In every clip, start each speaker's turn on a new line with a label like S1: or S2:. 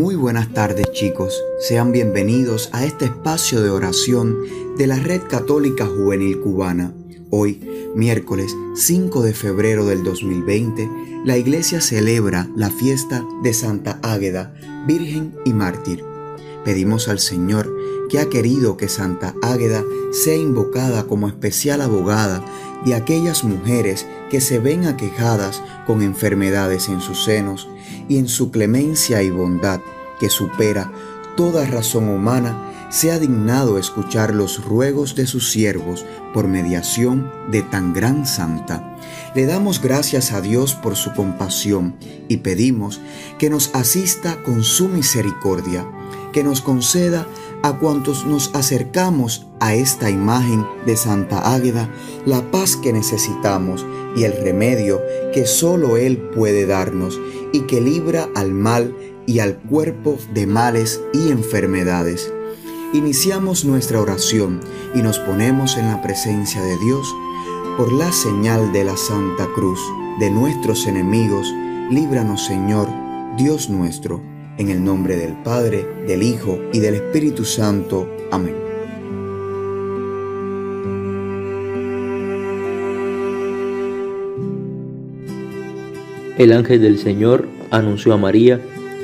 S1: buenas tardes chicos, sean bienvenidos a este espacio de oración de la Red Católica Juvenil Cubana. Hoy, miércoles 5 de febrero del 2020, la iglesia celebra la fiesta de Santa Águeda, Virgen y Mártir. Pedimos al Señor que ha querido que Santa Águeda sea invocada como especial abogada de aquellas mujeres que se ven aquejadas con enfermedades en sus senos y en su clemencia y bondad que supera toda razón humana, se ha dignado escuchar los ruegos de sus siervos por mediación de tan gran santa. Le damos gracias a Dios por su compasión y pedimos que nos asista con su misericordia, que nos conceda a cuantos nos acercamos a esta imagen de Santa Águeda la paz que necesitamos y el remedio que solo Él puede darnos y que libra al mal y al cuerpo de males y enfermedades. Iniciamos nuestra oración y nos ponemos en la presencia de Dios por la señal de la Santa Cruz de nuestros enemigos. Líbranos Señor, Dios nuestro en el nombre del Padre, del Hijo y del Espíritu Santo. Amén.
S2: El ángel del Señor anunció a María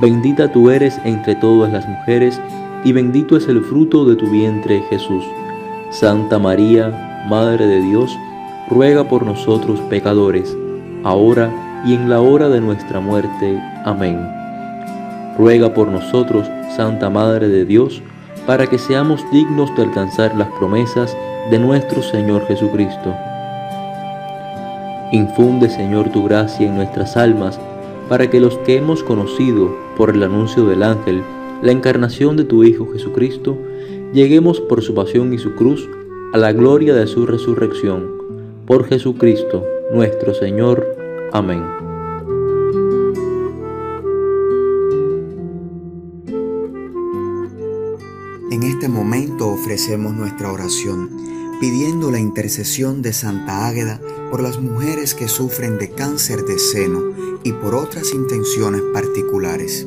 S2: Bendita tú eres entre todas las mujeres, y bendito es el fruto de tu vientre Jesús. Santa María, Madre de Dios, ruega por nosotros pecadores, ahora y en la hora de nuestra muerte. Amén. Ruega por nosotros, Santa Madre de Dios, para que seamos dignos de alcanzar las promesas de nuestro Señor Jesucristo. Infunde, Señor, tu gracia en nuestras almas, para que los que hemos conocido por el anuncio del ángel la encarnación de tu Hijo Jesucristo, lleguemos por su pasión y su cruz a la gloria de su resurrección. Por Jesucristo, nuestro Señor. Amén.
S1: En este momento ofrecemos nuestra oración, pidiendo la intercesión de Santa Águeda por las mujeres que sufren de cáncer de seno y por otras intenciones particulares.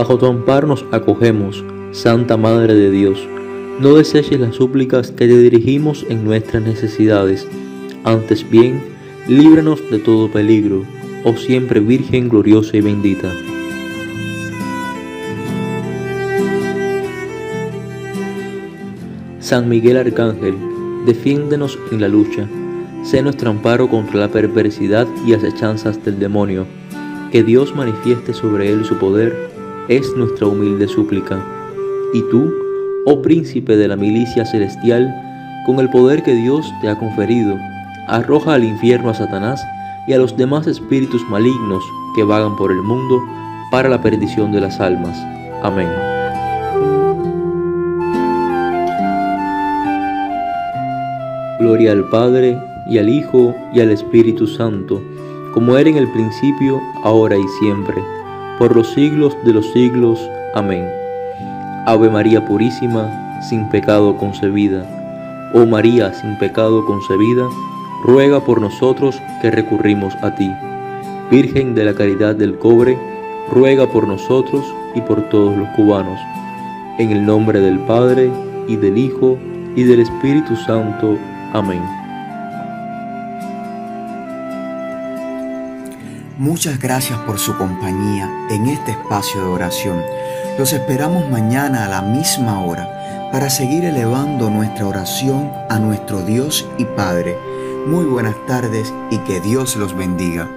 S2: Bajo tu amparo nos acogemos, Santa Madre de Dios. No deseches las súplicas que te dirigimos en nuestras necesidades. Antes bien, líbranos de todo peligro, oh siempre Virgen gloriosa y bendita. San Miguel Arcángel, defiéndenos en la lucha. Sé nuestro amparo contra la perversidad y acechanzas del demonio. Que Dios manifieste sobre él su poder es nuestra humilde súplica. Y tú, oh príncipe de la milicia celestial, con el poder que Dios te ha conferido, arroja al infierno a Satanás y a los demás espíritus malignos que vagan por el mundo para la perdición de las almas. Amén. Gloria al Padre, y al Hijo, y al Espíritu Santo, como era en el principio, ahora y siempre, por los siglos de los siglos. Amén. Ave María Purísima, sin pecado concebida. Oh María, sin pecado concebida, ruega por nosotros que recurrimos a ti. Virgen de la Caridad del Cobre, ruega por nosotros y por todos los cubanos. En el nombre del Padre, y del Hijo, y del Espíritu Santo. Amén.
S1: Muchas gracias por su compañía en este espacio de oración. Los esperamos mañana a la misma hora para seguir elevando nuestra oración a nuestro Dios y Padre. Muy buenas tardes y que Dios los bendiga.